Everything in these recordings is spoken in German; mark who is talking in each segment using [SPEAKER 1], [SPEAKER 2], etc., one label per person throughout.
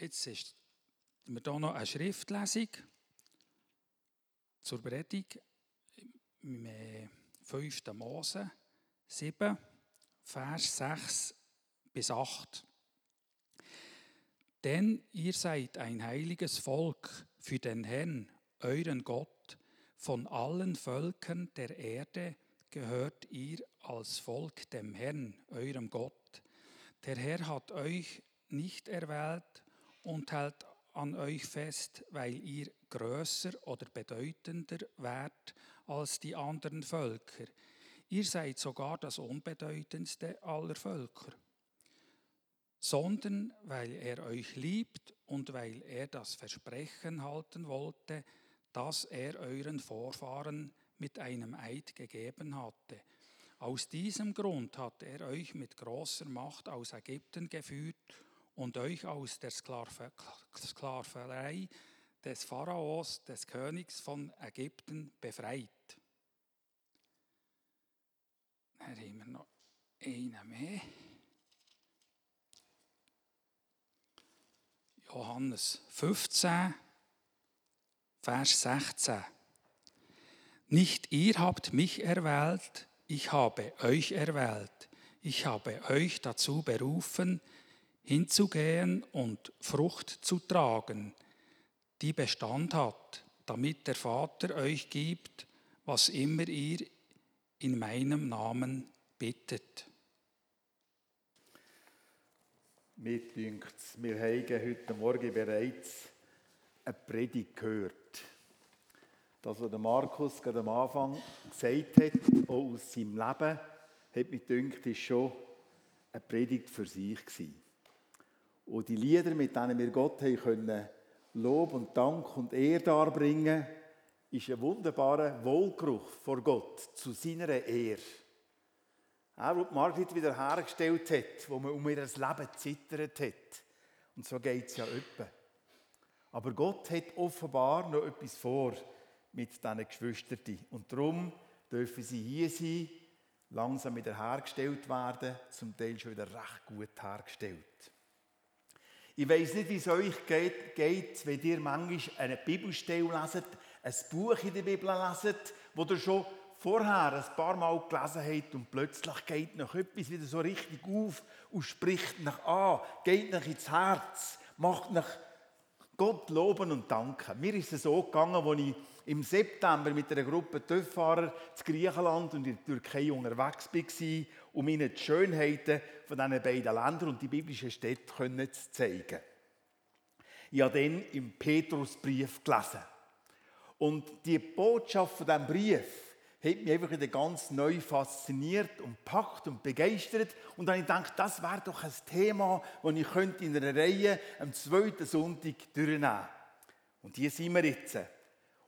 [SPEAKER 1] jetzt ist wir hier noch eine Schriftlesung zur Predigt im 5. Mose 7, Vers 6 bis 8. Denn ihr seid ein heiliges Volk für den Herrn, euren Gott. Von allen Völkern der Erde gehört ihr als Volk dem Herrn, eurem Gott. Der Herr hat euch nicht erwählt und hält an euch fest, weil ihr größer oder bedeutender wärt als die anderen Völker. Ihr seid sogar das unbedeutendste aller Völker sondern weil er euch liebt und weil er das Versprechen halten wollte, das er euren Vorfahren mit einem Eid gegeben hatte. Aus diesem Grund hat er euch mit großer Macht aus Ägypten geführt und euch aus der Sklaverei des Pharaos, des Königs von Ägypten, befreit. Dann haben wir noch einen mehr. Johannes 15, Vers 16. Nicht ihr habt mich erwählt, ich habe euch erwählt. Ich habe euch dazu berufen, hinzugehen und Frucht zu tragen, die Bestand hat, damit der Vater euch gibt, was immer ihr in meinem Namen bittet.
[SPEAKER 2] Mir dünkt wir haben heute Morgen bereits eine Predigt gehört. Das, was Markus gerade am Anfang gesagt hat, auch aus seinem Leben, hat mich dünkt, ist schon eine Predigt für sich gewesen. Und die Lieder, mit denen wir Gott haben können, Lob und Dank und Ehre darbringen, ist ein wunderbarer Wohlgeruch vor Gott zu seiner Ehre. Auch die Margrit wieder hergestellt hat, wo man um ihr Leben zittert hat. Und so geht es ja öppe. Aber Gott hat offenbar noch etwas vor mit diesen Geschwistern. Und darum dürfen sie hier sein, langsam wieder hergestellt werden, zum Teil schon wieder recht gut hergestellt. Ich weiß nicht, wie es euch geht, geht, wenn ihr manchmal eine Bibelstelle leset, ein Buch in der Bibel leset, wo ihr schon vorher ein paar Mal gelesen habt und plötzlich geht noch etwas wieder so richtig auf und spricht nach an, geht nach ins Herz, macht nach Gott loben und danken. Mir ist es so gegangen, als ich im September mit einer Gruppe TÜV-Fahrer zu Griechenland und in der Türkei unterwegs war, um ihnen die Schönheiten von diesen beiden Ländern und die biblischen Städte zu zeigen. Ich habe dann im Petrusbrief gelesen. Und die Botschaft von diesem Brief, hat mich einfach wieder ganz neu fasziniert und packt und begeistert. Und dann habe ich gedacht, das wäre doch ein Thema, das ich könnte in einer Reihe am zweiten Sonntag durchnehmen Und hier sind wir jetzt.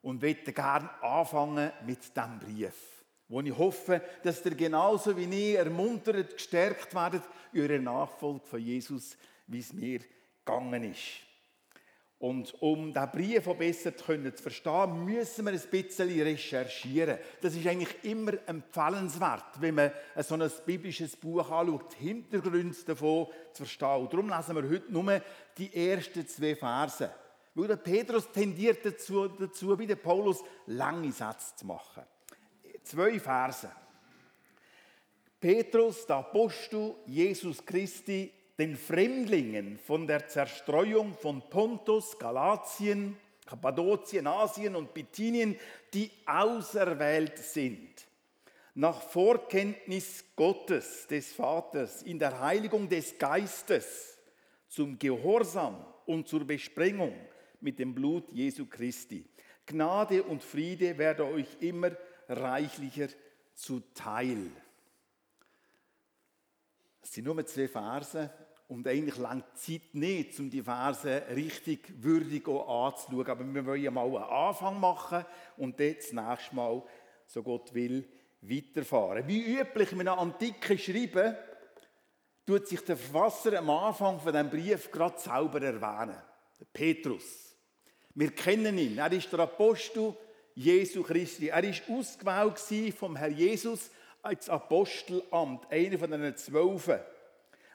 [SPEAKER 2] Und möchte gerne anfangen mit diesem Brief, wo ich hoffe, dass ihr genauso wie ich ermuntert, gestärkt werdet in eurer Nachfolge von Jesus, wie es mir gegangen ist. Und um diesen Brief auch besser zu verstehen, müssen wir ein bisschen recherchieren. Das ist eigentlich immer empfehlenswert, wenn man so ein biblisches Buch anschaut, die Hintergründe davon zu verstehen. Und darum lesen wir heute nur die ersten zwei Verse. Weil der Petrus tendiert dazu, dazu wie der Paulus, lange Sätze zu machen. Zwei Verse. Petrus, der Apostel Jesus Christi, den Fremdlingen von der Zerstreuung von Pontus, Galatien, Kappadokien, Asien und Bithynien, die auserwählt sind, nach Vorkenntnis Gottes, des Vaters, in der Heiligung des Geistes, zum Gehorsam und zur Besprengung mit dem Blut Jesu Christi. Gnade und Friede werde euch immer reichlicher zuteil. Das sind nur zwei Verse und eigentlich langt die Zeit nicht, um die Verse richtig würdig anzuschauen. Aber wir wollen mal einen Anfang machen und dann das nächste Mal, so Gott will, weiterfahren. Wie üblich in einem antiken Schreiben tut sich der Verfasser am Anfang von dem Brief gerade selber erwähnen. Petrus. Wir kennen ihn. Er ist der Apostel Jesu Christi. Er ist ausgewählt vom Herr Jesus als Apostelamt, einer von den Zwölfen.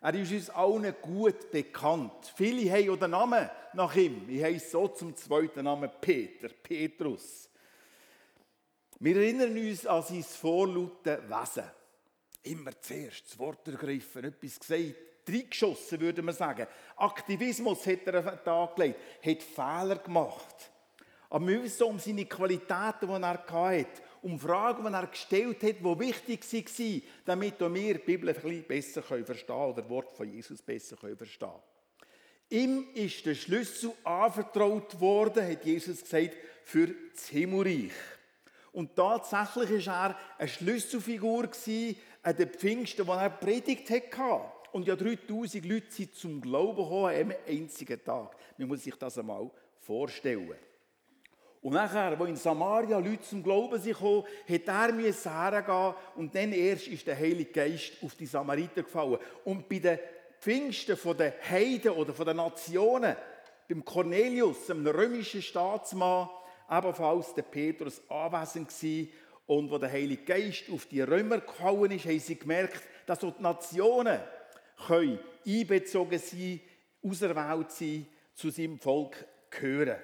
[SPEAKER 2] Er ist uns allen gut bekannt. Viele haben auch den Namen nach ihm. Ich heiße so zum zweiten Namen Peter, Petrus. Wir erinnern uns an sein vorlauten Wesen. Immer zuerst das Wort ergriffen, etwas gesagt, reingeschossen, würde man sagen. Aktivismus hat er an den Tag gelegt, hat Fehler gemacht. Aber wir wissen um seine Qualitäten, die er hatte, um Fragen, die er gestellt hat, die wichtig waren, damit wir die Bibel ein bisschen besser verstehen können oder das Wort von Jesus besser verstehen können. Ihm ist der Schlüssel anvertraut worden, hat Jesus gesagt, für das Himmelreich. Und tatsächlich war er eine Schlüsselfigur an den Pfingsten, wo er predigt hatte. Und ja 3000 Leute sind zum Glauben gekommen an einem einzigen Tag. Man muss sich das einmal vorstellen. Und nachher, wo in Samaria Leute zum Glauben sind gekommen, hat er hergehen und dann erst ist der Heilige Geist auf die Samariter gefallen. Und bei den Pfingsten der Heiden oder der Nationen, beim Cornelius, einem römischen Staatsmann, ebenfalls der Petrus anwesend gewesen. Und wo der Heilige Geist auf die Römer gefallen ist, haben sie gemerkt, dass auch die Nationen können einbezogen sein, auserwählt sein, zu seinem Volk gehören.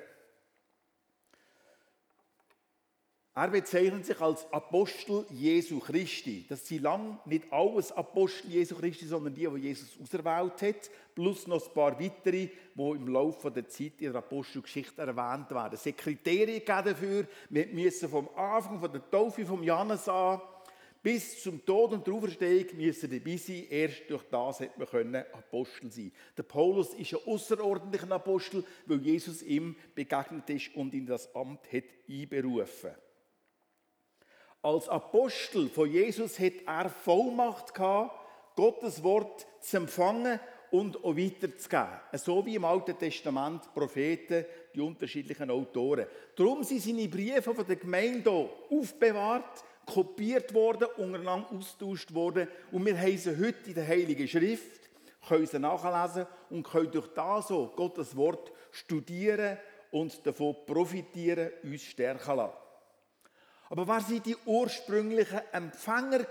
[SPEAKER 2] Er bezeichnet sich als Apostel Jesu Christi. Das sind lang nicht alles Apostel Jesu Christi, sondern die, die Jesus auserwählt hat, plus noch ein paar weitere, die im Laufe der Zeit in der Apostelgeschichte erwähnt werden. Es hat Kriterien dafür. Wir müssen vom Anfang von der Taufe von Johannes an bis zum Tod und der Auferstehung müssen dabei sein. Erst durch das hat man Apostel sein. Der Paulus ist ein außerordentlicher Apostel, weil Jesus ihm begegnet ist und in das Amt hat einberufen. Als Apostel von Jesus hat er Vollmacht gehabt, Gottes Wort zu empfangen und auch weiterzugeben. So wie im Alten Testament Propheten, die unterschiedlichen Autoren. Darum sind seine Briefe von der Gemeinde aufbewahrt, kopiert worden, untereinander austauscht worden und wir haben sie heute in der Heiligen Schrift, können sie nachlesen und können durch das so Gottes Wort studieren und davon profitieren, uns stärken lassen. Aber wer sind die ursprünglichen Empfänger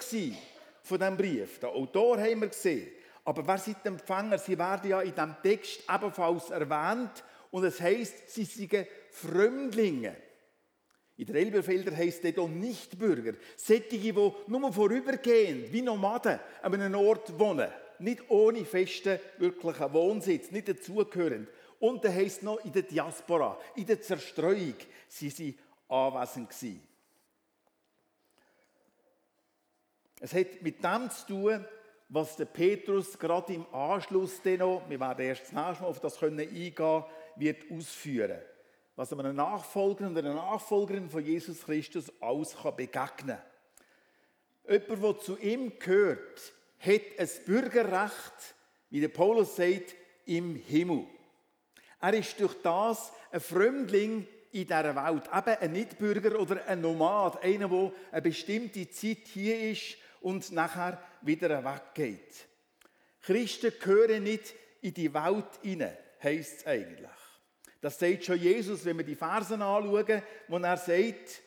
[SPEAKER 2] von diesem Brief? Der Autor haben wir gesehen. Aber wer sind die Empfänger? Sie werden ja in diesem Text ebenfalls erwähnt. Und es heißt, sie seien Fremdlinge. In der Elberfelder heisst es nicht Bürger. Sättige, die nur vorübergehend, wie Nomaden, an einem Ort wohnen. Nicht ohne festen, wirklichen Wohnsitz, nicht dazugehörend. Und da heisst noch in der Diaspora, in der Zerstreuung, sie sind anwesend gewesen. Es hat mit dem zu tun, was der Petrus gerade im Anschluss noch, wir werden erst das nächste Mal auf das können eingehen, wird ausführen. Was einem Nachfolger und einer Nachfolgerin von Jesus Christus alles begegnen kann. Jemand, der zu ihm gehört, hat ein Bürgerrecht, wie der Paulus sagt, im Himmel. Er ist durch das ein Fremdling in dieser Welt. Eben ein Nichtbürger oder ein Nomad, einer, der eine bestimmte Zeit hier ist und nachher wieder weggeht. Christen gehören nicht in die Welt hinein, heisst es eigentlich. Das sagt schon Jesus, wenn wir die Versen anschauen, wo er sagt,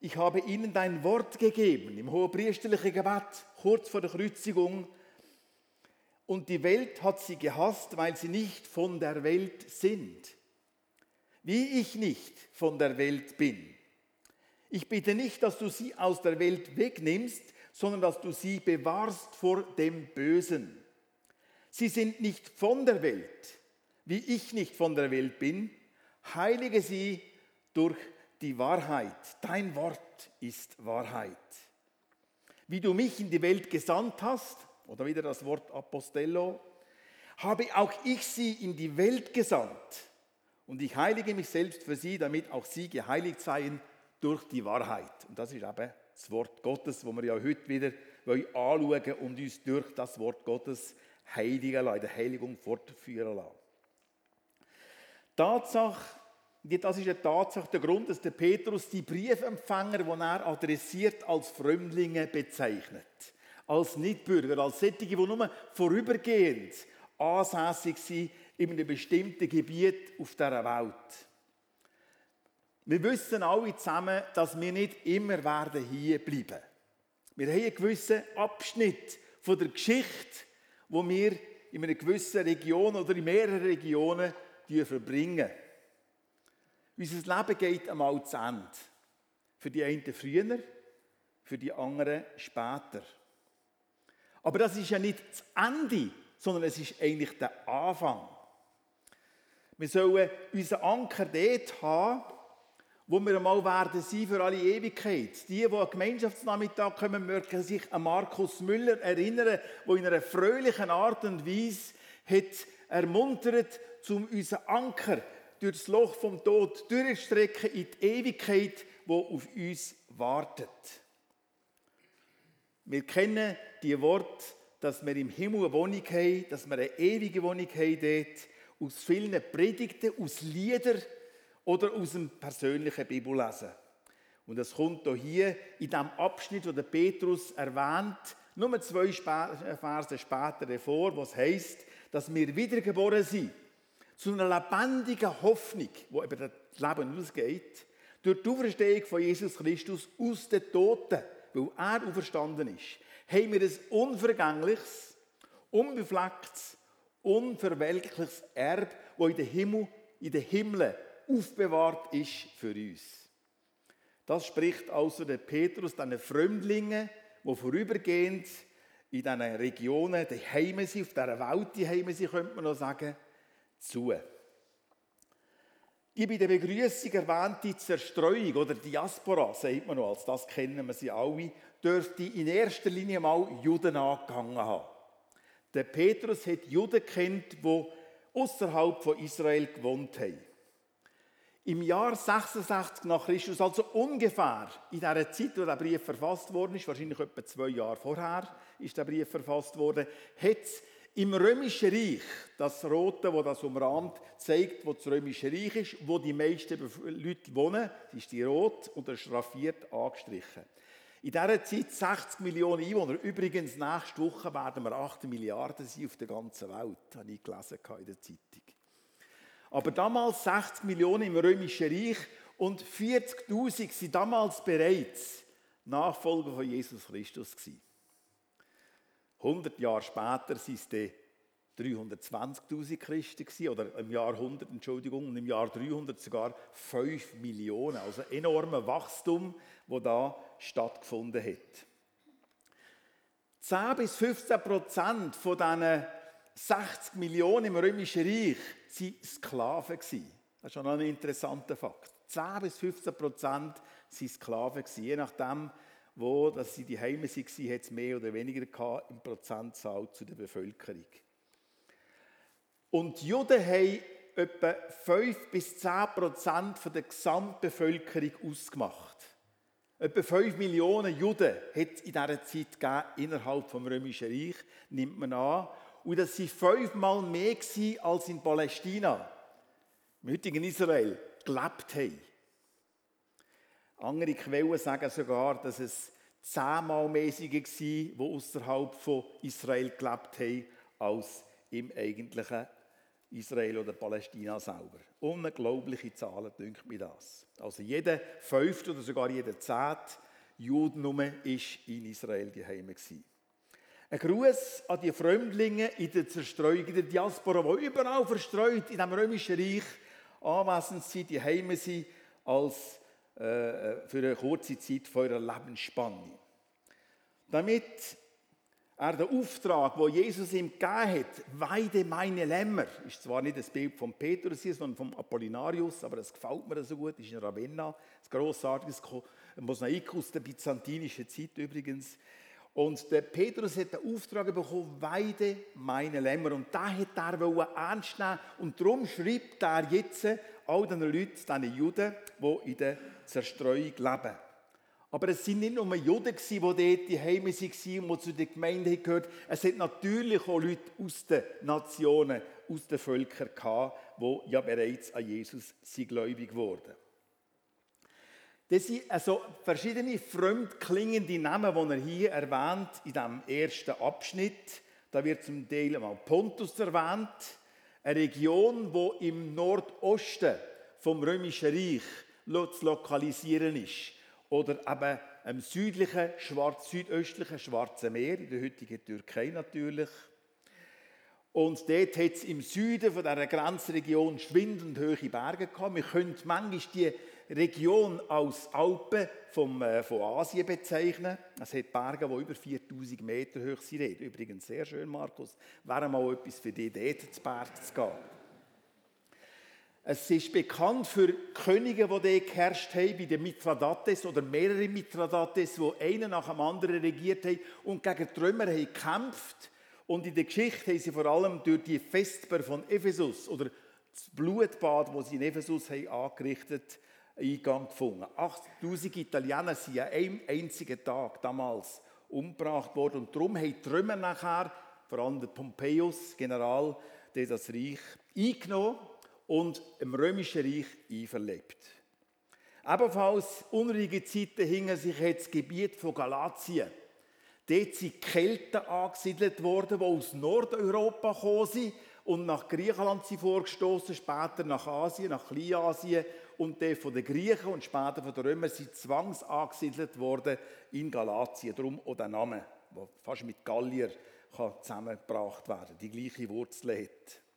[SPEAKER 2] ich habe ihnen dein Wort gegeben, im hohepriesterlichen Gebet, kurz vor der Kreuzigung. Und die Welt hat sie gehasst, weil sie nicht von der Welt sind. Wie ich nicht von der Welt bin. Ich bitte nicht, dass du sie aus der Welt wegnimmst, sondern dass du sie bewahrst vor dem Bösen. Sie sind nicht von der Welt, wie ich nicht von der Welt bin. Heilige sie durch die Wahrheit. Dein Wort ist Wahrheit. Wie du mich in die Welt gesandt hast, oder wieder das Wort Apostello, habe auch ich sie in die Welt gesandt. Und ich heilige mich selbst für sie, damit auch sie geheiligt seien durch die Wahrheit. Und das ist eben das Wort Gottes, wo wir ja heute wieder anschauen und uns durch das Wort Gottes heiligen lassen, Heiligung fortführen lassen. Tatsache, das ist eine Tatsache, der Grund, dass der Petrus die Briefempfänger, die er adressiert, als Fremdlinge bezeichnet. Als Nichtbürger, als solche, die nur vorübergehend ansässig sind in einem bestimmten Gebiet auf dieser Welt. Wir wissen alle zusammen, dass wir nicht immer werden hier bleiben. Wir haben einen gewissen Abschnitt von der Geschichte, wo wir in einer gewissen Region oder in mehreren Regionen verbringen. Unser Leben geht einmal zu Ende. Für die einen früher, für die anderen später. Aber das ist ja nicht das Ende, sondern es ist eigentlich der Anfang. Wir sollen unseren Anker dort haben, wo wir einmal werden sein für alle Ewigkeit. Die, die am Gemeinschaftsnachmittag kommen, mögen sich an Markus Müller erinnern, der in einer fröhlichen Art und Weise hat ermuntert, um unseren Anker durch das Loch vom Tod durchzustrecken in die Ewigkeit, wo auf uns wartet. Wir kennen die Worte, dass wir im Himmel eine Wohnung haben, dass wir eine ewige Wohnung haben dort, aus vielen Predigten, aus Liedern oder aus dem persönlichen Bibellesen. Und das kommt hier in dem Abschnitt, wo der Petrus erwähnt, nur zwei Verse später vor, was heißt, dass wir wiedergeboren sind zu einer lebendigen Hoffnung, wo über das Leben ausgeht, durch die Auferstehung von Jesus Christus aus den Toten, weil er auferstanden ist, haben wir ein unvergängliches, unbeflecktes, unverwelkliches Erbe, das in den Himmel, in den Himmel aufbewahrt ist für uns. Das spricht also der Petrus den Fremdlingen, die vorübergehend in diesen Regionen die Heime sind, auf dieser Welt die Heime sind, könnte man noch sagen, zu. Die bei der Begrüßung erwähnte Zerstreuung oder Diaspora, sagt man noch, als das kennen wir sie alle, dürfte in erster Linie mal Juden angegangen haben. Der Petrus hat Juden kennt, die außerhalb von Israel gewohnt haben. Im Jahr 66 nach Christus, also ungefähr in der Zeit, wo der Brief verfasst worden ist, wahrscheinlich etwa zwei Jahre vorher ist der Brief verfasst worden, hat es im Römischen Reich, das Rote, wo das umrahmt, zeigt, wo das Römische Reich ist, wo die meisten Leute wohnen, das ist die Rot und der schraffiert angestrichen. In dieser Zeit 60 Millionen Einwohner. Übrigens, nächste Woche werden wir 8 Milliarden sein auf der ganzen Welt, habe ich gelesen in der Zeitung. Aber damals 60 Millionen im Römischen Reich und 40.000 sind damals bereits Nachfolger von Jesus Christus gewesen. 100 Jahre später sind es 320.000 Christen oder im Jahr 100, Entschuldigung, und im Jahr 300 sogar 5 Millionen. Also enormes Wachstum, das da stattgefunden hat. 10 bis 15 Prozent von diesen 60 Millionen im Römischen Reich waren Sklaven. Das ist schon ein interessanter Fakt. 10 bis 15 Prozent waren Sklaven. Je nachdem, wo dass sie die Heime waren, hat es mehr oder weniger gehabt im Prozentzahl zu der Bevölkerung. Und die Juden haben etwa 5 bis 10 Prozent der Gesamtbevölkerung ausgemacht. Etwa 5 Millionen Juden hat es in dieser Zeit gegeben, innerhalb des Römischen Reich, nimmt man an. Und das waren fünfmal mehr als in Palästina, im heutigen Israel, gelebt haben. Andere Quellen sagen sogar, dass es zehnmal mehr waren, die außerhalb von Israel gelebt haben, als im eigentlichen Israel oder Palästina selber. Unglaubliche Zahlen, denkt mir das. Also jeder fünfte oder sogar jeder zehnte Judenum ist in Israel daheim gewesen. Ein Gruß an die Fremdlinge in der Zerstreuung, in der Diaspora, die überall verstreut in dem römischen Reich anwesend sind, die Heime sind, als für eine kurze Zeit von ihrer Lebensspanne. Damit er den Auftrag, wo Jesus ihm gegeben hat, weide meine Lämmer, ist zwar nicht das Bild von Petrus, sondern vom Apollinarius, aber das gefällt mir so gut, ist in Ravenna, ein grossartiges Mosaik aus der byzantinischen Zeit übrigens. Und der Petrus hat den Auftrag bekommen, weide meine Lämmer. Und da hat er ernst nehmen Und darum schreibt er jetzt all den Leuten, diesen Juden, die in der Zerstreuung leben. Aber es sind nicht nur Juden, die dort die Heime waren und die zu der Gemeinde gehört Es hat natürlich auch Leute aus den Nationen, aus den Völkern die ja bereits an Jesus sind gläubig wurden. Das sind also verschiedene fremdklingende Namen, die er hier erwähnt in diesem ersten Abschnitt. Da wird zum Teil mal Pontus erwähnt, eine Region, die im Nordosten vom Römischen Reich zu lokalisieren ist. Oder eben im südlichen, Schwarz, südöstlichen Schwarzen Meer, in der heutigen Türkei natürlich. Und dort hat es im Süden von dieser Grenzregion schwindend hohe Berge gehabt. Wir können manchmal die Region als Alpen vom, äh, von Asien bezeichnen. Es hat Berge, die über 4000 Meter hoch sind. Übrigens sehr schön, Markus. Wäre mal etwas für dich, dort zu Berg zu gehen. Es ist bekannt für Könige, die dort geherrscht haben, bei den Mithradates oder mehrere Mithradates, die einen nach dem anderen regiert haben und gegen die Römer haben gekämpft. Und in der Geschichte haben sie vor allem durch die Vesper von Ephesus oder das Blutbad, das sie in Ephesus haben angerichtet Eingang gefunden. 8000 Italiener sind an einem einzigen Tag damals umgebracht worden. Und darum haben die Römer nachher, vor allem der Pompeius, General, der das Reich eingenommen und im Römischen Reich einverlebt. Ebenfalls unruhige Zeiten hingen sich das Gebiet von Galatien. Dort sind Kelten angesiedelt worden, die aus Nordeuropa gekommen sind und nach Griechenland sind vorgestoßen, später nach Asien, nach Kleinasien und dann von den Griechen und später von den Römern sind zwangs angesiedelt worden in Galatien. Darum auch der Name, der fast mit Gallier zusammengebracht werden kann, die gleiche Wurzel hat.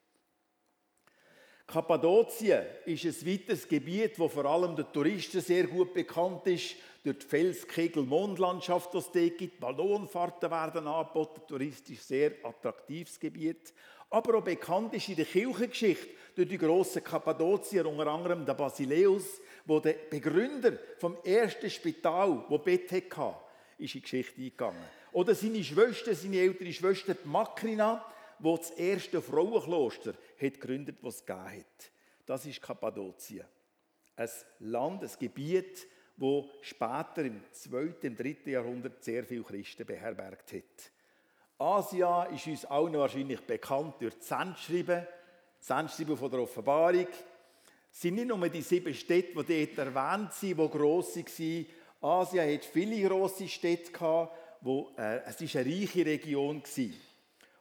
[SPEAKER 2] Kappadokien ist ein weiteres Gebiet, wo vor allem den Touristen sehr gut bekannt ist. Durch die Felskegel-Mondlandschaft, die es dort gibt. Ballonfahrten werden angeboten, touristisch sehr attraktives Gebiet. Aber auch bekannt ist in der Kirchengeschichte durch die grossen Kappadokier, unter anderem der Basileus, wo der Begründer vom ersten Spital, wo Bett hatte, ist in die Geschichte eingegangen. Oder seine Schwester, seine ältere Schwester, die Makrina, wo das erste Frauenkloster hat gegründet, was es gegeben hat. Das ist Kappadokien. Ein Land, ein Gebiet, wo später im 2. und 3. Jahrhundert sehr viele Christen beherbergt hat. Asia ist uns allen wahrscheinlich bekannt durch die Sendschreiben, die Sendschreiben von der Offenbarung. Es sind nicht nur die sieben Städte, die dort erwähnt sind, die gross waren. Asien hat viele grosse Städte gehabt, wo, äh, es war eine reiche Region war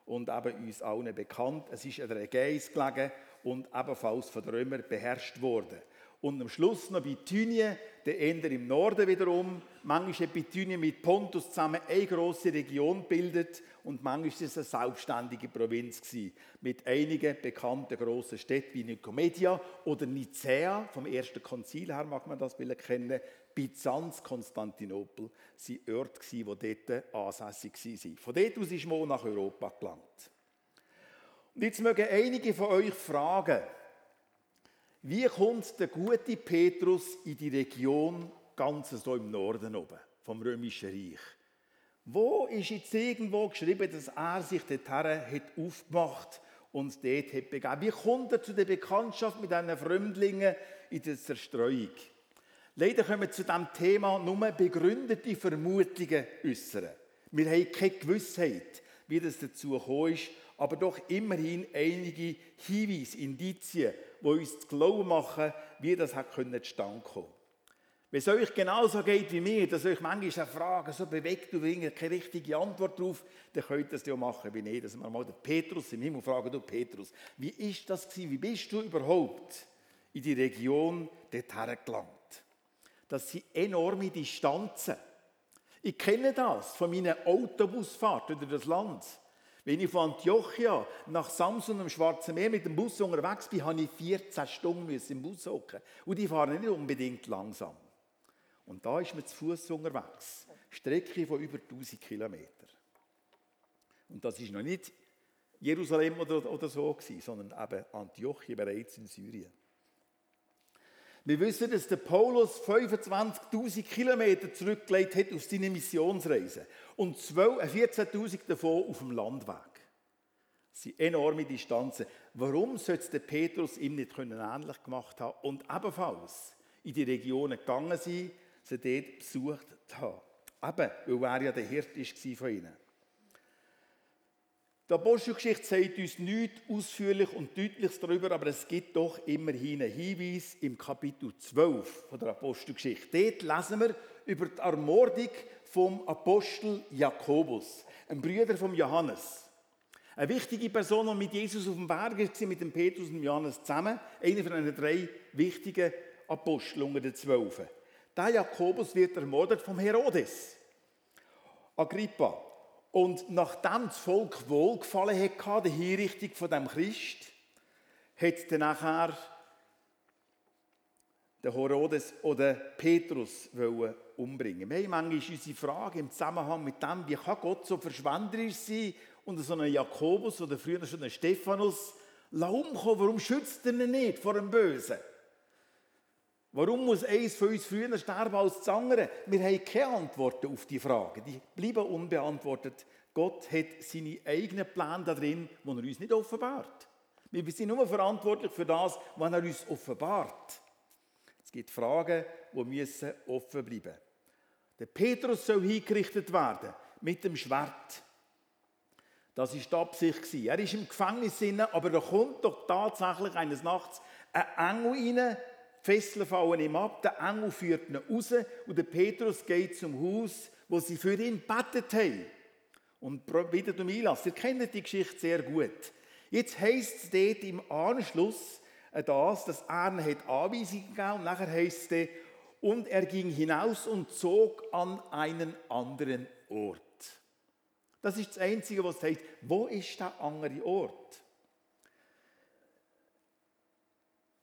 [SPEAKER 2] und eben uns allen bekannt. Es ist an der Ägäis gelegen und ebenfalls von den Römern beherrscht worden. Und am Schluss noch Bithynien, der Ender im Norden wiederum. Manchmal hat Bithynien mit Pontus zusammen eine große Region bildet und manchmal ist es eine selbstständige Provinz gewesen, mit einigen bekannten großen Städten wie Nikomedia oder Nicea, vom ersten Konzil her mag man das kennen, Byzanz, Konstantinopel, waren Orte, die dort ansässig waren. Von dort aus ist man nach Europa gelangt. Und jetzt mögen einige von euch fragen, wie kommt der gute Petrus in die Region ganz so im Norden oben vom Römischen Reich? Wo ist jetzt irgendwo geschrieben, dass er sich dorthin hat aufgemacht und dort hat begeben? Wie kommt er zu der Bekanntschaft mit diesen Fremdlingen in der Zerstreuung? Leider können wir zu diesem Thema nur begründete Vermutungen äußern. Wir haben keine Gewissheit, wie das dazu gekommen ist, aber doch immerhin einige Hinweise, Indizien, die uns zu glauben machen, wie das hat zustande kommen Wenn es euch genauso geht wie mir, dass euch manchmal eine Frage so bewegt und ihr keine richtige Antwort darauf, dann könnt ihr das ja machen wie ich, dass wir mal den Petrus im Himmel fragen, du Petrus, wie ist das gewesen, wie bist du überhaupt in die Region dorthin gelangt? Das sind enorme Distanzen. Ich kenne das von meinen Autobusfahrten durch das Land. Wenn ich von Antiochia nach Samsun am Schwarzen Meer mit dem Bus unterwegs bin, habe ich 14 Stunden im Bus hocken. Und die fahren nicht unbedingt langsam. Und da ist man zu Fuß unterwegs. Strecke von über 1000 Kilometern. Und das ist noch nicht Jerusalem oder, oder so gewesen, sondern eben Antiochia bereits in Syrien. Wir wissen, dass der Paulus 25.000 Kilometer zurückgelegt hat auf seine Missionsreise und 14.000 davon auf dem Landweg. Das sind enorme Distanzen. Warum sollte der Petrus ihm nicht ähnlich gemacht haben und ebenfalls in die Regionen gegangen sein, sie dort besucht haben? Eben, weil er ja der Hirt war von ihnen. Die Apostelgeschichte sagt uns nichts ausführlich und deutliches darüber, aber es gibt doch immerhin einen Hinweis im Kapitel 12 von der Apostelgeschichte. Dort lesen wir über die Ermordung vom Apostel Jakobus, einem Brüder von Johannes. Eine wichtige Person, die mit Jesus auf dem Berg war, mit dem Petrus und Johannes zusammen. Einer von den drei wichtigen Aposteln unter den Zwölfen. Der Jakobus wird ermordet vom Herodes. Agrippa. Und nachdem das Volk wohlgefallen hatte, der Hinrichtung von dem Christ, hat dann nachher der Herodes oder Petrus umbringen Wir haben manchmal unsere Frage im Zusammenhang mit dem, wie kann Gott so verschwenderisch sein und so einen Jakobus oder früher schon einen Stephanus umkommen? Warum schützt er ihn nicht vor dem Bösen? Warum muss eins von uns früher sterben als das andere? Wir haben keine Antworten auf die Fragen. Die bleiben unbeantwortet. Gott hat seine eigenen Pläne da drin, die er uns nicht offenbart. Wir sind nur verantwortlich für das, was er uns offenbart. Es gibt Fragen, die müssen offen bleiben. Der Petrus soll hingerichtet werden mit dem Schwert. Das ist die Absicht. Er ist im Gefängnis, aber da kommt doch tatsächlich eines Nachts ein Engel rein, Fesseln fallen ihm ab, der Engel führt ihn raus und der Petrus geht zum Haus, wo sie für ihn betet haben. Und bittet um Einlass. Ihr kennt die Geschichte sehr gut. Jetzt heisst es dort im Anschluss äh, das, dass er hat Anweisungen gegeben und nachher heisst es, und er ging hinaus und zog an einen anderen Ort. Das ist das Einzige, was heißt. Wo ist der andere Ort?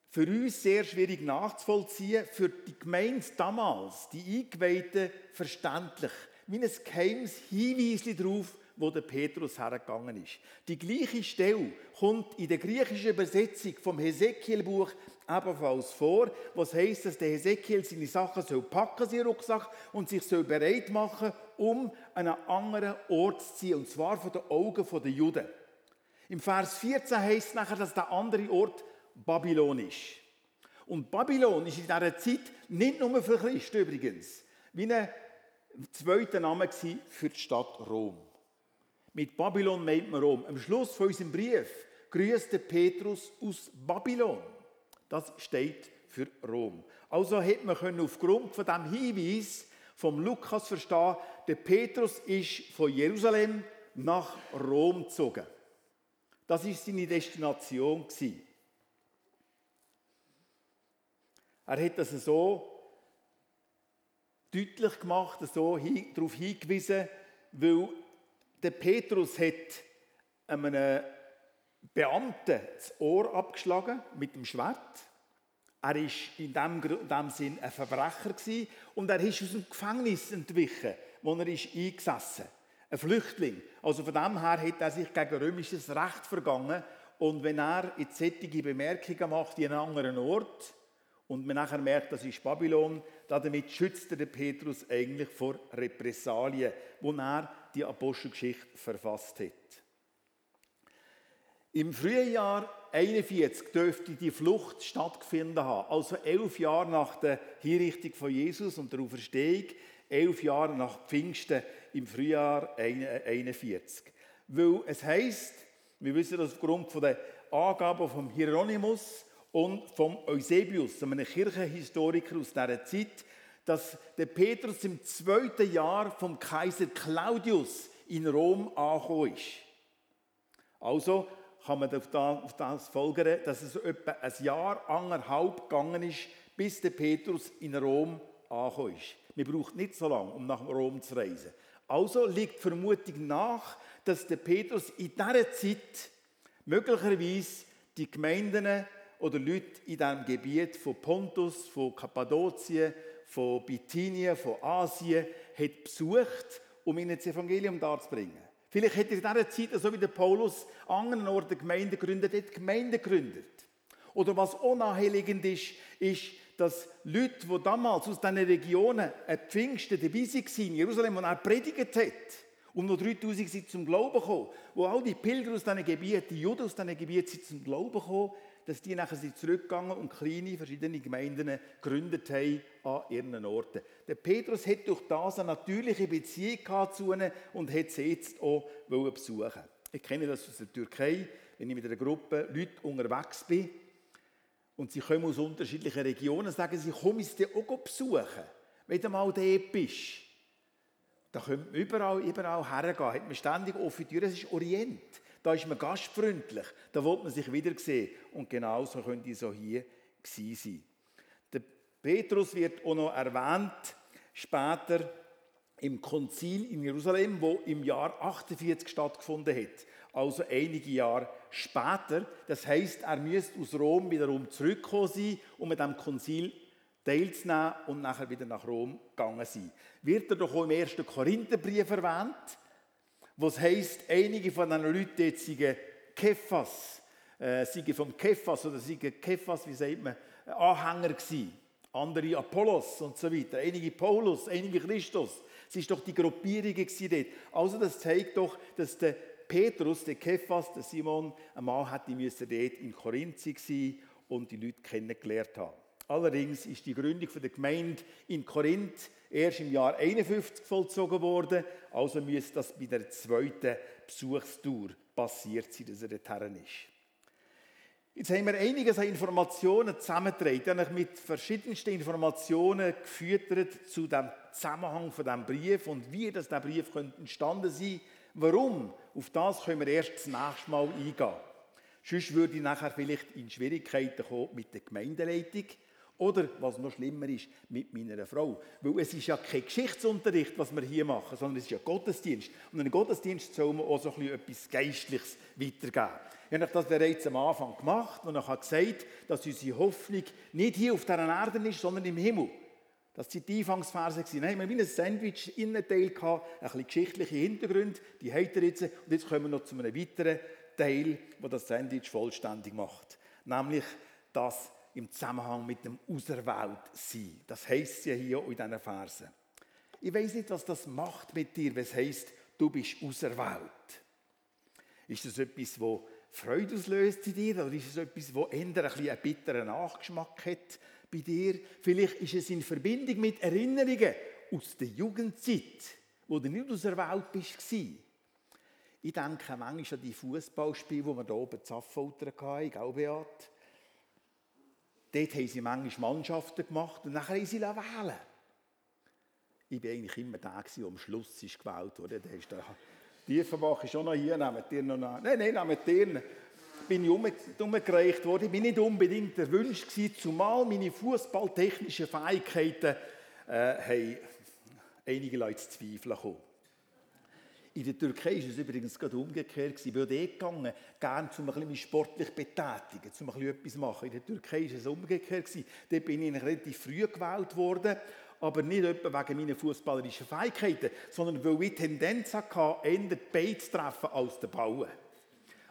[SPEAKER 2] Für uns sehr schwierig nachzuvollziehen, für die Gemeinde damals, die Eingeweihten, verständlich. Wie ein geheimes Hinweis darauf, wo der Petrus hergegangen ist. Die gleiche Stelle kommt in der griechischen Übersetzung vom Hesekiel-Buch ebenfalls vor, was heißt, dass der Hesekiel seine Sachen soll packen, seinen Rucksack, und sich soll bereit machen, um an einen anderen Ort zu ziehen, und zwar von den Augen der Juden. Im Vers 14 heißt es nachher, dass der andere Ort babylonisch. Und Babylon ist in dieser Zeit nicht nur für Christen übrigens, wie ein zweiter Name für die Stadt Rom. Mit Babylon meint man Rom. Am Schluss von unserem Brief grüßt Petrus aus Babylon. Das steht für Rom. Also hätte man können aufgrund von dem Hinweis vom Lukas verstehen, der Petrus ist von Jerusalem nach Rom gezogen. Das ist seine Destination gewesen. Er hat das so deutlich gemacht, so darauf hingewiesen, weil der Petrus hat einem Beamten das Ohr abgeschlagen mit dem Schwert. Er war in dem, dem Sinn ein Verbrecher gewesen, und er ist aus dem Gefängnis entwichen, wo er ist eingesessen Ein Flüchtling. Also von dem her hat er sich gegen römisches Recht vergangen. Und wenn er jetzt solche Bemerkungen macht in einem anderen Ort, und man nachher merkt, das ist Babylon. Damit schützt der Petrus eigentlich vor Repressalien, wo er die Apostelgeschichte verfasst hat. Im Frühjahr 41 dürfte die Flucht stattgefunden haben, also elf Jahre nach der Hinrichtung von Jesus und der Auferstehung, elf Jahre nach Pfingsten im Frühjahr 41. Weil es heißt, wir wissen das aufgrund der Angaben vom Hieronymus, und vom Eusebius, einem Kirchenhistoriker aus dieser Zeit, dass der Petrus im zweiten Jahr vom Kaiser Claudius in Rom angekommen ist. Also kann man auf das folgern, dass es etwa ein Jahr, anderthalb gegangen ist, bis der Petrus in Rom angekommen ist. Man braucht nicht so lange, um nach Rom zu reisen. Also liegt die Vermutung nach, dass der Petrus in dieser Zeit möglicherweise die Gemeinden oder Leute in diesem Gebiet von Pontus, von Kappadokien, von Bithynien, von Asien hat besucht, um ihnen das Evangelium darzubringen. Vielleicht hat er in dieser Zeit, so wie der Paulus, an anderen Orten Gemeinden gegründet, hat Gemeinden gegründet. Oder was auch naheliegend ist, ist, dass Leute, die damals aus diesen Regionen ein Pfingsten dabei waren, in Jerusalem, wo er predigt hat, und noch 3000 sind zum Glauben gekommen, wo all die Pilger aus diesen Gebieten, die Juden aus diesen Gebieten sind zum Glauben gekommen, dass die nachher sind zurückgegangen und kleine verschiedene Gemeinden gegründet haben an ihren Orten. Der Petrus hat durch das eine natürliche Beziehung zu ihnen und hat sie jetzt auch besuchen Ich kenne das aus der Türkei, wenn ich mit einer Gruppe Leute unterwegs bin und sie kommen aus unterschiedlichen Regionen, sagen sie, komm ich dir auch besuchen, wenn du mal dort bist. Da können wir überall, überall hergehen, hat man ständig offene Türen, es ist Orient. Da ist man gastfreundlich, da will man sich wiedersehen. Und genauso könnte so hier gewesen sein. Der Petrus wird auch noch erwähnt, später, im Konzil in Jerusalem, wo im Jahr 48 stattgefunden hat. Also einige Jahre später. Das heißt, er müsste aus Rom wiederum zurückgekommen sein, um mit dem Konzil teilzunehmen und nachher wieder nach Rom gegangen sein. Wird er doch auch im ersten Korintherbrief erwähnt, wo es heisst, einige von diesen Leuten jetzt seien Kephas, äh, seien vom Kephas oder seien Kephas, wie sagt man, Anhänger gewesen. Andere Apollos und so weiter, einige Paulus, einige Christus. Es war doch die Gruppierung dort. Also das zeigt doch, dass der Petrus, der Kephas, der Simon, ein Mann hätte müssen dort in Korinth sein und die Leute kennengelernt haben. Allerdings ist die Gründung der Gemeinde in Korinth erst im Jahr 51 vollzogen worden, also müsste das bei der zweiten Besuchstour passiert sein, dass er dorthin ist. Jetzt haben wir einiges an Informationen zusammengetragen. Ich mit verschiedensten Informationen gefüttert zu dem Zusammenhang von dem Brief und wie das der Brief könnte entstanden sein. Warum? Auf das können wir erst das nächste Mal eingehen. Sonst würde ich nachher vielleicht in Schwierigkeiten kommen mit der Gemeindeleitung oder, was noch schlimmer ist, mit meiner Frau. Weil es ist ja kein Geschichtsunterricht, was wir hier machen, sondern es ist ja Gottesdienst. Und in einem Gottesdienst soll man auch so etwas Geistliches weitergeben. Ich habe das bereits am Anfang gemacht und ich habe gesagt, dass unsere Hoffnung nicht hier auf dieser Erde ist, sondern im Himmel. Das sind die Anfangsverse. Dann haben wir wie ein Sandwich Innenteil gehabt, ein bisschen geschichtliche Hintergründe, die habt ihr jetzt. Und jetzt kommen wir noch zu einem weiteren Teil, der das Sandwich vollständig macht. Nämlich das im Zusammenhang mit dem Auserwähltsein. Das heisst ja hier in diesen Versen. Ich weiß nicht, was das macht mit dir, was heisst, du bist auserwählt. Ist das etwas, wo Freude auslöst in dir oder ist es etwas, wo eher ein einen bitteren Nachgeschmack hat bei dir? Vielleicht ist es in Verbindung mit Erinnerungen aus der Jugendzeit, wo du nicht auserwählt bist. Ich denke manchmal an die Fußballspiele, die wir hier oben in Zaffoltern hatten, gell, Beat? Dort haben sie manchmal Mannschaften gemacht und nachher haben sie wählen Ich war eigentlich immer der, der am Schluss ist gewählt wurde. Da ist der Tiefenbach ist auch noch hier, nehmt ihr noch nach. Nein, nein, nehmt ihr. Bin ich umgereicht worden. Ich bin nicht unbedingt erwünscht zumal meine fußballtechnischen Fähigkeiten äh, einige Leute zu zweifeln gekommen. In der Türkei ist es übrigens gerade umgekehrt. Ich würde eh gegangen, gerne um bisschen sportlich betätigen, um ein bisschen etwas machen. In der Türkei ist es umgekehrt. Dort bin ich relativ früh gewählt worden, aber nicht etwa wegen meiner fußballerischen Fähigkeiten, sondern weil ich die Tendenz hatte, eher die Beine zu treffen als den Bauen.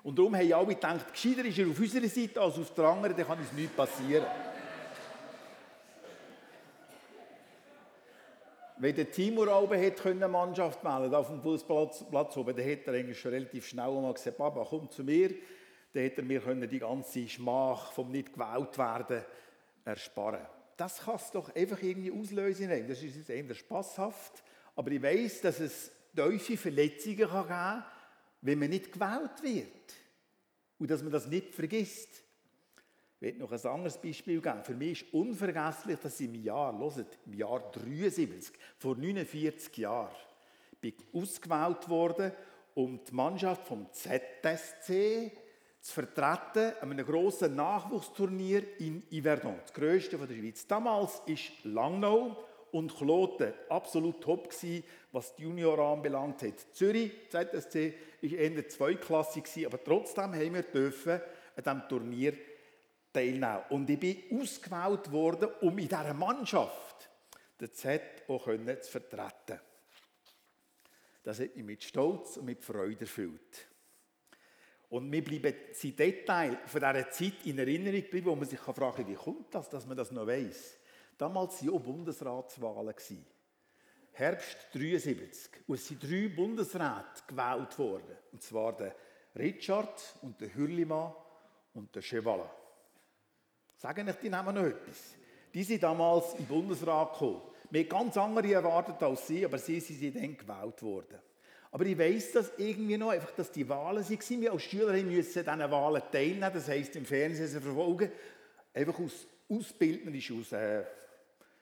[SPEAKER 2] Und darum haben alle gedacht, gescheiter ist er auf unserer Seite als auf der anderen, dann kann uns nichts passieren. Wenn der Timur oben eine Mannschaft wählen auf dem Fußballplatz oben, dann hätte er eigentlich schon relativ schnell mal gesagt, Papa, komm zu mir. Dann hätte er mir die ganze Schmach vom nicht gewählt werden ersparen. Das kann es doch einfach irgendwie auslösen. Das ist jetzt eher spaßhaft, aber ich weiß, dass es tiefe Verletzungen kann geben kann, wenn man nicht gewählt wird. Und dass man das nicht vergisst. Ich werde noch ein anderes Beispiel geben. Für mich ist unvergesslich, dass ich im Jahr, hört, im Jahr 73, vor 49 Jahren, bin ausgewählt worden, um die Mannschaft vom ZSC zu vertreten an einem grossen Nachwuchsturnier in Yverdon, das grösste der Schweiz. Damals war Langnau und Kloten absolut top gewesen, was die Junior anbelangt hat. Zürich, ZSC, war eher zweiklassig, aber trotzdem haben wir dürfen an diesem Turnier teilnehmen. Und ich bin ausgewählt worden, um in dieser Mannschaft den Z auch zu vertreten. Das hat mich mit Stolz und mit Freude erfüllt. Und mir bleiben die Details von dieser Zeit in Erinnerung geblieben, wo man sich fragen kann, wie kommt das, dass man das noch weiß. Damals waren auch Bundesratswahlen. Herbst 73. Und es sind drei Bundesräte gewählt worden. Und zwar der Richard und der Hürlimann und der Chevalat. Sagen euch die Namen noch etwas? Die sind damals im Bundesrat gekommen. Wir ganz andere erwartet als sie, aber sie sind dann gewählt worden. Aber ich weiss das irgendwie noch, einfach, dass die Wahlen waren. Wir als Schüler müssen an diesen Wahlen teilnehmen, das heisst im Fernsehen sie verfolgen. Einfach aus ausbildnerisch, aus, äh,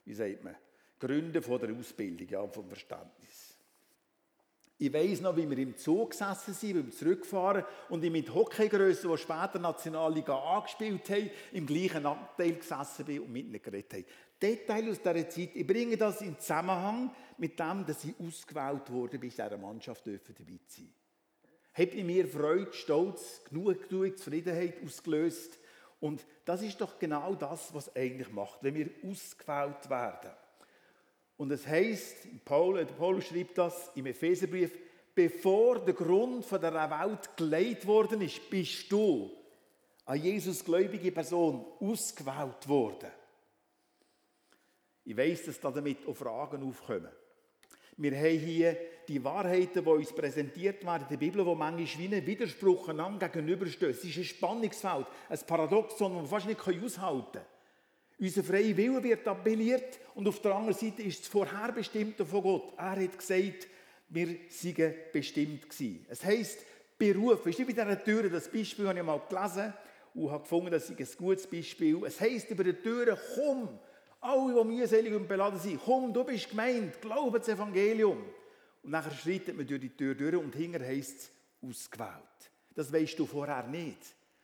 [SPEAKER 2] wie sagt man, Gründen von der Ausbildung, ja, vom Verständnis. Ich weiss noch, wie wir im Zug gesessen sind, beim Zurückfahren und ich mit Hockeygrössen, die später Nationalliga angespielt haben, im gleichen Abteil gesessen bin und mit ihnen geredet habe. Detail aus dieser Zeit, ich bringe das in Zusammenhang mit dem, dass ich ausgewählt wurde, bei dieser Mannschaft dabei zu sein. Hat in mir Freude, Stolz, genug, genug Zufriedenheit ausgelöst. Und das ist doch genau das, was eigentlich macht, wenn wir ausgewählt werden. Und es heißt, Paulus, Paulus schreibt das im Epheserbrief, bevor der Grund von der Welt gelegt worden ist, bist du, an Jesus gläubige Person, ausgewählt worden. Ich weiß, dass damit auch Fragen aufkommen. Wir haben hier die Wahrheiten, die uns präsentiert werden in der Bibel, die manchmal wie ein Widerspruch gegenüberstehen. Es ist ein Spannungsfeld, ein Paradoxon, das wir fast nicht aushalten können. Unser freier Wille wird appelliert und auf der anderen Seite ist es vorherbestimmt von Gott. Er hat gesagt, wir seien bestimmt gewesen. Es heisst, berufen. Ist nicht bei dieser Tür, das Beispiel habe ich mal gelesen und habe gefunden, das ist ein gutes Beispiel. Es heisst über die Türe, komm, alle, die mühselig und beladen sind, komm, du bist gemeint, glaube das Evangelium. Und nachher schreitet man durch die Tür durch und hinterher heisst es ausgewählt. Das weißt du vorher nicht.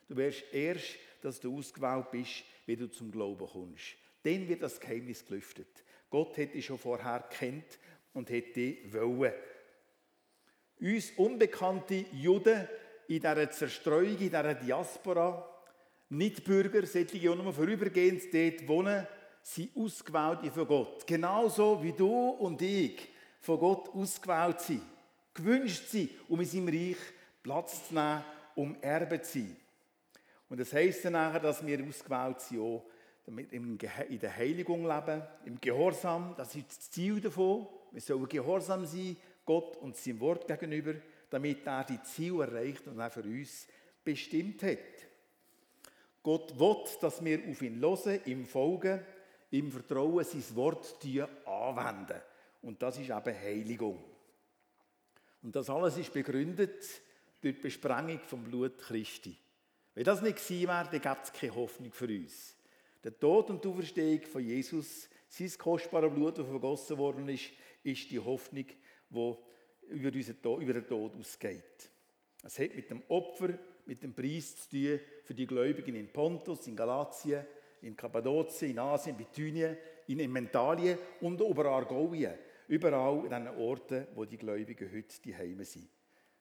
[SPEAKER 2] Du wirst erst, dass du ausgewählt bist, wie du zum Glauben kommst. Dann wird das Geheimnis gelüftet. Gott hätte dich schon vorher kennt und hätte wollen. Uns unbekannte Juden in dieser Zerstreuung, in dieser Diaspora, Nicht-Bürger, solche, die nur vorübergehend dort wohnen, sind ausgewählt von Gott. Genauso wie du und ich von Gott ausgewählt sind. Gewünscht sind, um in seinem Reich Platz zu nehmen, um Erbe zu sein. Und das heisst dann nachher, dass wir ausgewählt sind, auch damit in der Heiligung leben, im Gehorsam. Das ist das Ziel davon. Wir sollen gehorsam sein, Gott und seinem Wort gegenüber, damit er die Ziele erreicht und er für uns bestimmt hat. Gott will, dass wir auf ihn hören, ihm folgen, im Vertrauen sein Wort anwenden. Und das ist eben Heiligung. Und das alles ist begründet durch die Besprengung vom Blut Christi. Wenn das nicht gewesen wäre, dann gäbe es keine Hoffnung für uns. Der Tod und die Auferstehung von Jesus, sein kostbares Blut, das vergossen worden ist, ist die Hoffnung, die über, über den Tod ausgeht. Es hat mit dem Opfer, mit dem Preis zu tun für die Gläubigen in Pontus, in Galatien, in Kappadokien, in Asien, in Bithynien, in Mentalien und Oberargauien. Überall in den Orten, wo die Gläubigen heute die Heime sind.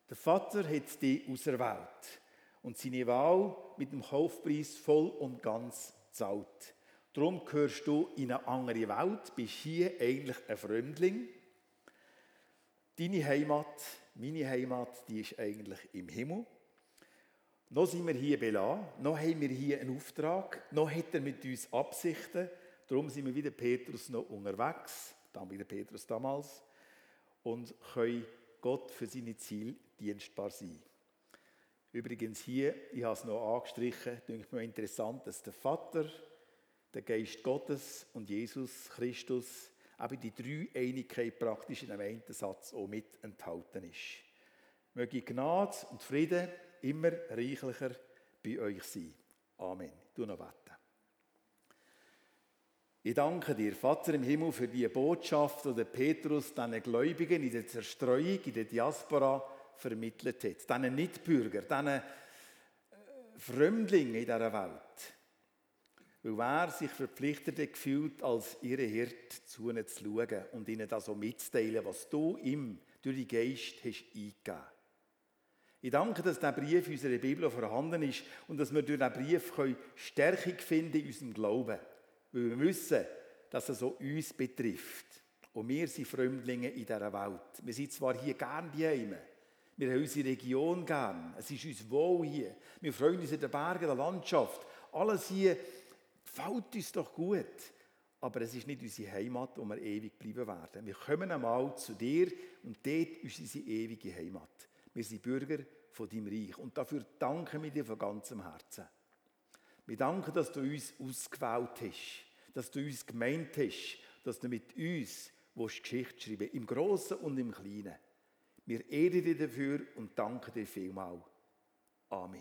[SPEAKER 2] Der Vater hat die auserwählt und seine Wahl mit dem Kaufpreis voll und ganz zahlt. Darum gehörst du in eine andere Welt, bist hier eigentlich ein Fremdling. Deine Heimat, meine Heimat, die ist eigentlich im Himmel. Noch sind wir hier belassen, noch haben wir hier einen Auftrag, noch hat er mit uns Absichten. Darum sind wir wieder Petrus noch unterwegs, dann wieder Petrus damals, und können Gott für seine Ziele dienstbar sein. Übrigens hier, ich habe es noch angestrichen, denke ich mir interessant, dass der Vater, der Geist Gottes und Jesus Christus eben die Dreieinigkeit praktisch in einem einen Satz auch mit enthalten ist. Möge Gnade und Friede immer reichlicher bei euch sein. Amen. Du noch beten. Ich danke dir, Vater im Himmel, für die Botschaft, die Petrus diesen Gläubigen in der Zerstreuung, in der Diaspora vermittelt hat. Diesen Mitbürger, diesen äh, Fremdlingen in dieser Welt. Weil er sich verpflichtet gefühlt, als ihre Hirt zu ihnen zu schauen und ihnen das so mitzuteilen, was du ihm durch die Geist hast eingegeben. Ich danke, dass dieser Brief in unserer Bibel vorhanden ist und dass wir durch diesen Brief Stärkung finden in unserem Glauben. Weil wir wissen, dass er so uns betrifft. Und wir sind Fremdlinge in dieser Welt. Wir sind zwar hier gern die Heime, wir haben unsere Region gern. Es ist uns wohl hier. Wir freuen uns in den Bergen, der Landschaft. Alles hier fällt uns doch gut. Aber es ist nicht unsere Heimat, wo wir ewig bleiben werden. Wir kommen einmal zu dir und dort ist unsere ewige Heimat. Wir sind Bürger von deinem Reich. Und dafür danken wir dir von ganzem Herzen. Wir danken, dass du uns ausgewählt hast, dass du uns gemeint hast, dass du mit uns Geschichte schreiben im Großen und im Kleinen. Wir ehren dich dafür und danken dir vielmal. Amen.